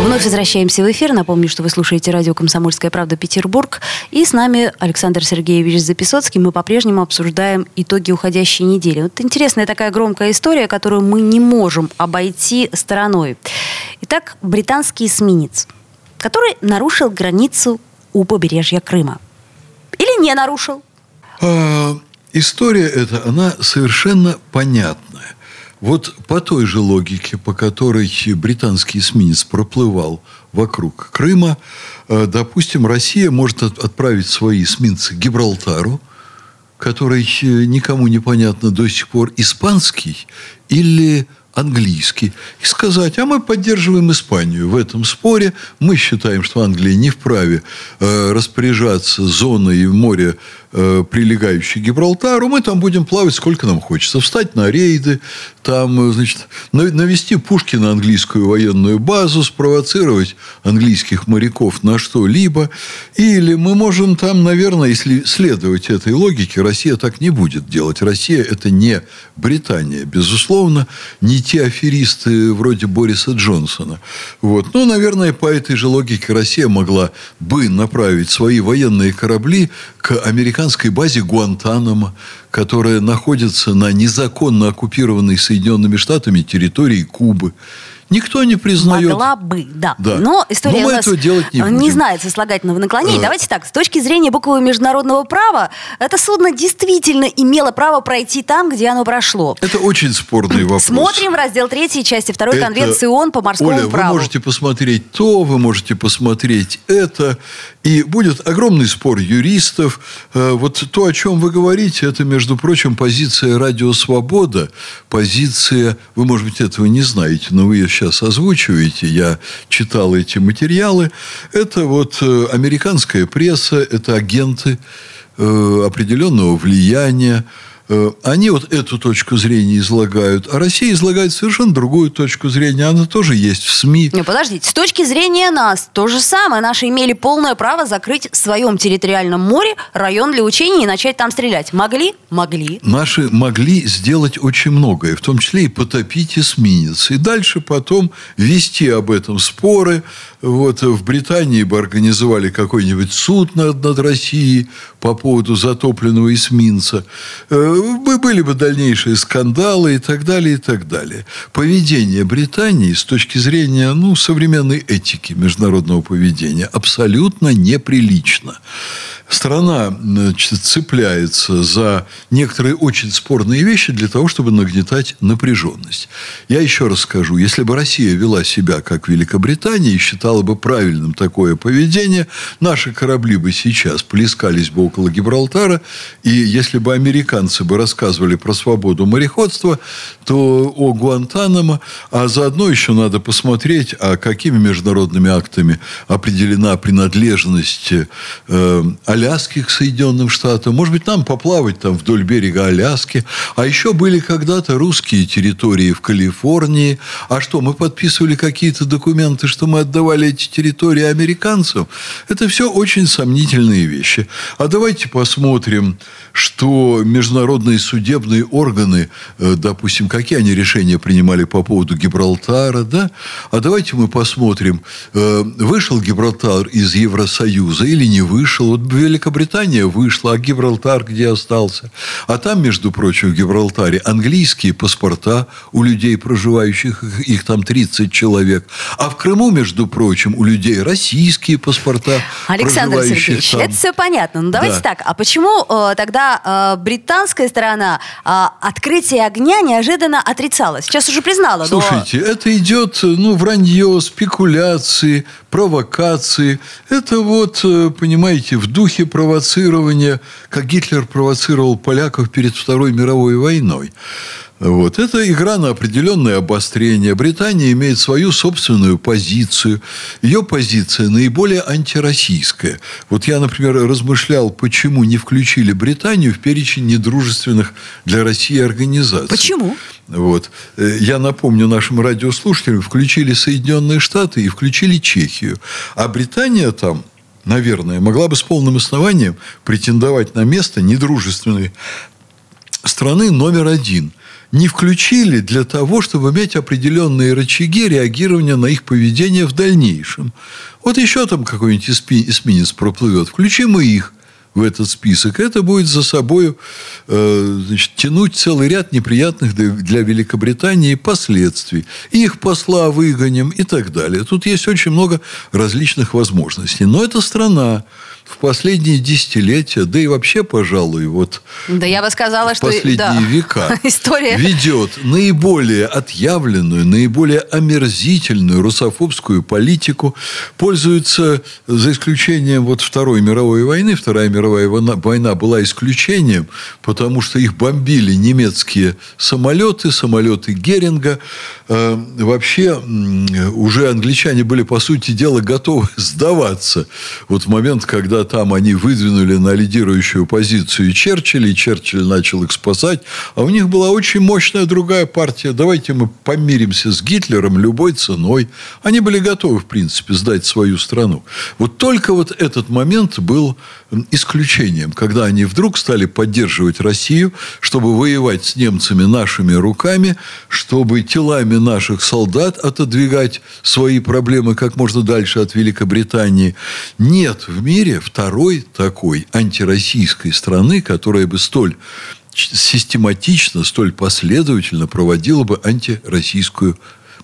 Вновь возвращаемся в эфир. Напомню, что вы слушаете радио «Комсомольская правда. Петербург». И с нами Александр Сергеевич Записоцкий. Мы по-прежнему обсуждаем итоги уходящей недели. Вот интересная такая громкая история, которую мы не можем обойти стороной. Итак, британский эсминец, который нарушил границу у побережья Крыма. Или не нарушил? А, история эта, она совершенно понятная. Вот по той же логике, по которой британский эсминец проплывал вокруг Крыма, э, допустим, Россия может отправить свои эсминцы к Гибралтару, который э, никому не понятно до сих пор, испанский или английский, и сказать, а мы поддерживаем Испанию в этом споре, мы считаем, что Англия не вправе э, распоряжаться зоной моря э, прилегающей к Гибралтару, мы там будем плавать сколько нам хочется. Встать на рейды, там, э, значит, навести пушки на английскую военную базу, спровоцировать английских моряков на что-либо. Или мы можем там, наверное, если следовать этой логике, Россия так не будет делать. Россия – это не Британия, безусловно, не те аферисты вроде Бориса Джонсона. Вот. Ну, наверное, по этой же логике Россия могла бы направить свои военные корабли к американской базе Гуантанамо, которая находится на незаконно оккупированной Соединенными Штатами территории Кубы. Никто не признает. Могла бы, да. да. Но история Но у нас этого делать не, не знает сослагательного наклонения. А... Давайте так, с точки зрения буквы международного права, это судно действительно имело право пройти там, где оно прошло. Это очень спорный вопрос. Смотрим раздел 3 части 2 это... Конвенции ООН по морскому Оля, праву. вы можете посмотреть то, вы можете посмотреть это. И будет огромный спор юристов. Э, вот то, о чем вы говорите, это, между прочим, позиция «Радио Свобода», позиция, вы, может быть, этого не знаете, но вы ее сейчас озвучиваете, я читал эти материалы. Это вот э, американская пресса, это агенты э, определенного влияния, они вот эту точку зрения излагают, а Россия излагает совершенно другую точку зрения. Она тоже есть в СМИ. Не, подождите, с точки зрения нас то же самое. Наши имели полное право закрыть в своем территориальном море район для учений и начать там стрелять. Могли? Могли. Наши могли сделать очень многое, в том числе и потопить эсминец. И дальше потом вести об этом споры. Вот в Британии бы организовали какой-нибудь суд над, над Россией по поводу затопленного эсминца э, были бы дальнейшие скандалы и так далее, и так далее. Поведение Британии с точки зрения ну, современной этики международного поведения абсолютно неприлично страна значит, цепляется за некоторые очень спорные вещи для того, чтобы нагнетать напряженность. Я еще раз скажу, если бы Россия вела себя как Великобритания и считала бы правильным такое поведение, наши корабли бы сейчас плескались бы около Гибралтара, и если бы американцы бы рассказывали про свободу мореходства, то о Гуантанамо, а заодно еще надо посмотреть, а какими международными актами определена принадлежность э, Аляски к Соединенным Штатам. Может быть, нам поплавать там вдоль берега Аляски. А еще были когда-то русские территории в Калифорнии. А что, мы подписывали какие-то документы, что мы отдавали эти территории американцам? Это все очень сомнительные вещи. А давайте посмотрим, что международные судебные органы, э, допустим, какие они решения принимали по поводу Гибралтара, да? А давайте мы посмотрим, э, вышел Гибралтар из Евросоюза или не вышел. Вот Великобритания вышла, а Гибралтар где остался? А там, между прочим, в Гибралтаре английские паспорта у людей, проживающих, их там 30 человек. А в Крыму, между прочим, у людей российские паспорта. Александр Сергеевич, там. это все понятно. Ну, давайте да. так. А почему э, тогда э, британская сторона э, открытие огня неожиданно отрицала? Сейчас уже признала. Слушайте, но... это идет, ну, вранье, спекуляции, провокации. Это вот, э, понимаете, в духе духе провоцирования, как Гитлер провоцировал поляков перед Второй мировой войной. Вот. Это игра на определенное обострение. Британия имеет свою собственную позицию. Ее позиция наиболее антироссийская. Вот я, например, размышлял, почему не включили Британию в перечень недружественных для России организаций. Почему? Вот. Э, я напомню нашим радиослушателям, включили Соединенные Штаты и включили Чехию. А Британия там наверное, могла бы с полным основанием претендовать на место недружественной страны номер один. Не включили для того, чтобы иметь определенные рычаги реагирования на их поведение в дальнейшем. Вот еще там какой-нибудь эсминец проплывет. Включим и их в этот список, это будет за собой э, значит, тянуть целый ряд неприятных для Великобритании последствий. Их посла выгоним и так далее. Тут есть очень много различных возможностей. Но это страна, в последние десятилетия, да и вообще, пожалуй, вот да я бы сказала, что последние да. века История. ведет наиболее отъявленную, наиболее омерзительную русофобскую политику, пользуется, за исключением вот Второй мировой войны, Вторая мировая война была исключением, потому что их бомбили немецкие самолеты, самолеты Геринга. Э, вообще уже англичане были, по сути дела, готовы сдаваться. Вот в момент, когда там они выдвинули на лидирующую позицию Черчилля, и Черчилль начал их спасать, а у них была очень мощная другая партия. Давайте мы помиримся с Гитлером любой ценой. Они были готовы, в принципе, сдать свою страну. Вот только вот этот момент был исключением, когда они вдруг стали поддерживать Россию, чтобы воевать с немцами нашими руками, чтобы телами наших солдат отодвигать свои проблемы как можно дальше от Великобритании. Нет в мире второй такой антироссийской страны, которая бы столь систематично, столь последовательно проводила бы антироссийскую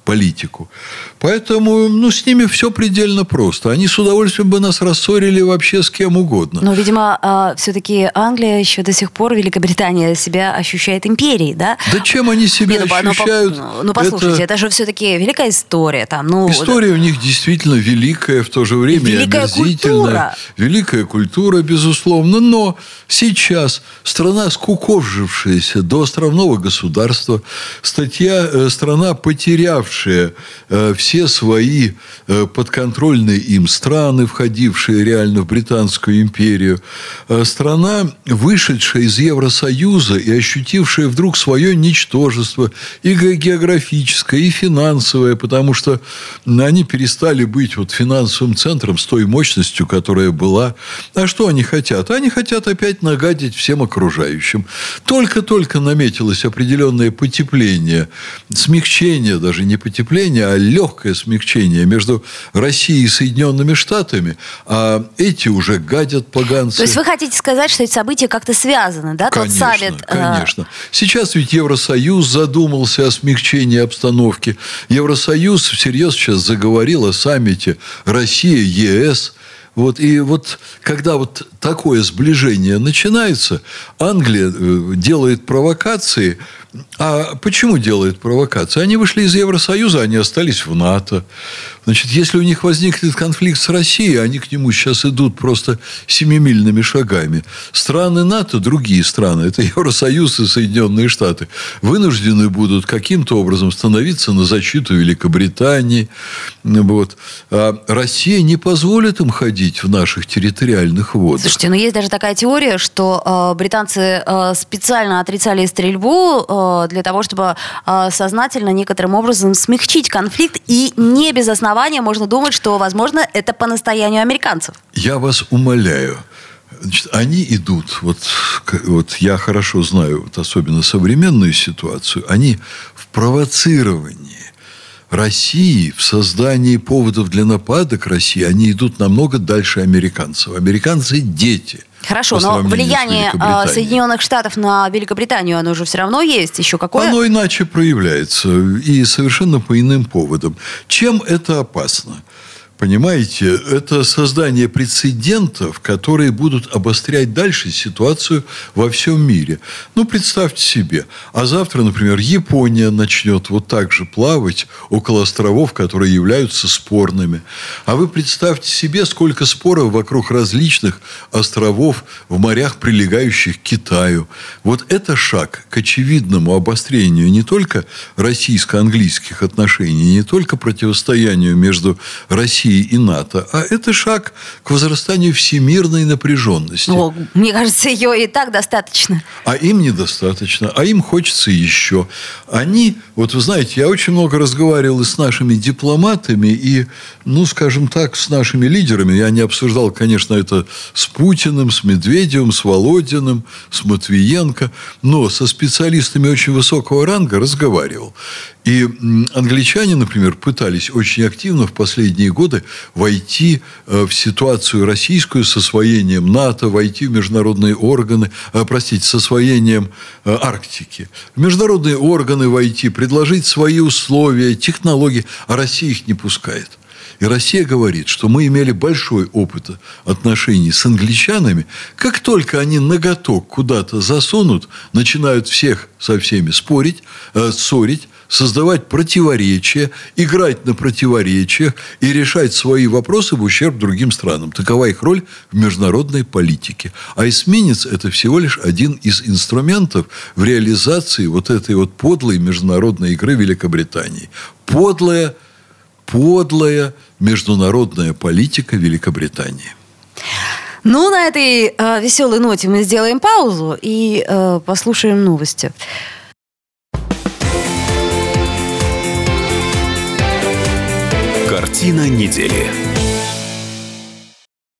политику. Поэтому ну, с ними все предельно просто. Они с удовольствием бы нас рассорили вообще с кем угодно. Но, видимо, а, все-таки Англия еще до сих пор, Великобритания себя ощущает империей, да? Да чем они себя Не, ну, ощущают? Ну, ну послушайте, это... это же все-таки великая история. Там, ну... История у них действительно великая, в то же время великая. Культура. Великая культура, безусловно. Но сейчас страна, скуковжившаяся до островного государства, статья, э, страна, потерявшая потерявшие э, все свои э, подконтрольные им страны, входившие реально в Британскую империю, э, страна, вышедшая из Евросоюза и ощутившая вдруг свое ничтожество и географическое, и финансовое, потому что они перестали быть вот финансовым центром с той мощностью, которая была. А что они хотят? Они хотят опять нагадить всем окружающим. Только-только наметилось определенное потепление, смягчение даже не потепление, а легкое смягчение между Россией и Соединенными Штатами, а эти уже гадят поганцы. То есть вы хотите сказать, что эти события как-то связаны, да? Конечно, Тот саммит, э, конечно. Сейчас ведь Евросоюз задумался о смягчении обстановки. Евросоюз всерьез сейчас заговорил о саммите Россия-ЕС. Вот, и вот когда вот такое сближение начинается, Англия э, делает провокации – а почему делают провокации? Они вышли из Евросоюза, они остались в НАТО. Значит, если у них возникнет конфликт с Россией, они к нему сейчас идут просто семимильными шагами. Страны НАТО, другие страны, это Евросоюз и Соединенные Штаты, вынуждены будут каким-то образом становиться на защиту Великобритании. Вот. А Россия не позволит им ходить в наших территориальных водах. Слушайте, но ну есть даже такая теория, что э, британцы э, специально отрицали стрельбу э, для того, чтобы э, сознательно некоторым образом смягчить конфликт и не без основания основания можно думать, что, возможно, это по настоянию американцев. Я вас умоляю. Значит, они идут, вот, вот я хорошо знаю, вот особенно современную ситуацию, они в провоцировании России, в создании поводов для нападок России, они идут намного дальше американцев. Американцы – дети. Хорошо, но влияние а, Соединенных Штатов на Великобританию, оно же все равно есть. Еще какое? Оно иначе проявляется. И совершенно по иным поводам. Чем это опасно? Понимаете, это создание прецедентов, которые будут обострять дальше ситуацию во всем мире. Ну, представьте себе, а завтра, например, Япония начнет вот так же плавать около островов, которые являются спорными. А вы представьте себе, сколько споров вокруг различных островов в морях, прилегающих к Китаю. Вот это шаг к очевидному обострению не только российско-английских отношений, не только противостоянию между Россией России и НАТО, а это шаг к возрастанию всемирной напряженности. О, мне кажется, ее и так достаточно. А им недостаточно, а им хочется еще. Они, вот вы знаете, я очень много разговаривал и с нашими дипломатами, и, ну, скажем так, с нашими лидерами. Я не обсуждал, конечно, это с Путиным, с Медведевым, с Володиным, с Матвиенко, но со специалистами очень высокого ранга разговаривал. И англичане, например, пытались очень активно в последние годы войти э, в ситуацию российскую с освоением НАТО, войти в международные органы, э, простите, с освоением э, Арктики. В международные органы войти, предложить свои условия, технологии, а Россия их не пускает. И Россия говорит, что мы имели большой опыт отношений с англичанами. Как только они ноготок куда-то засунут, начинают всех со всеми спорить, ссорить, создавать противоречия, играть на противоречиях и решать свои вопросы в ущерб другим странам. Такова их роль в международной политике. А эсминец – это всего лишь один из инструментов в реализации вот этой вот подлой международной игры Великобритании. Подлая, подлая международная политика Великобритании. Ну, на этой э, веселой ноте мы сделаем паузу и э, послушаем новости. Картина недели.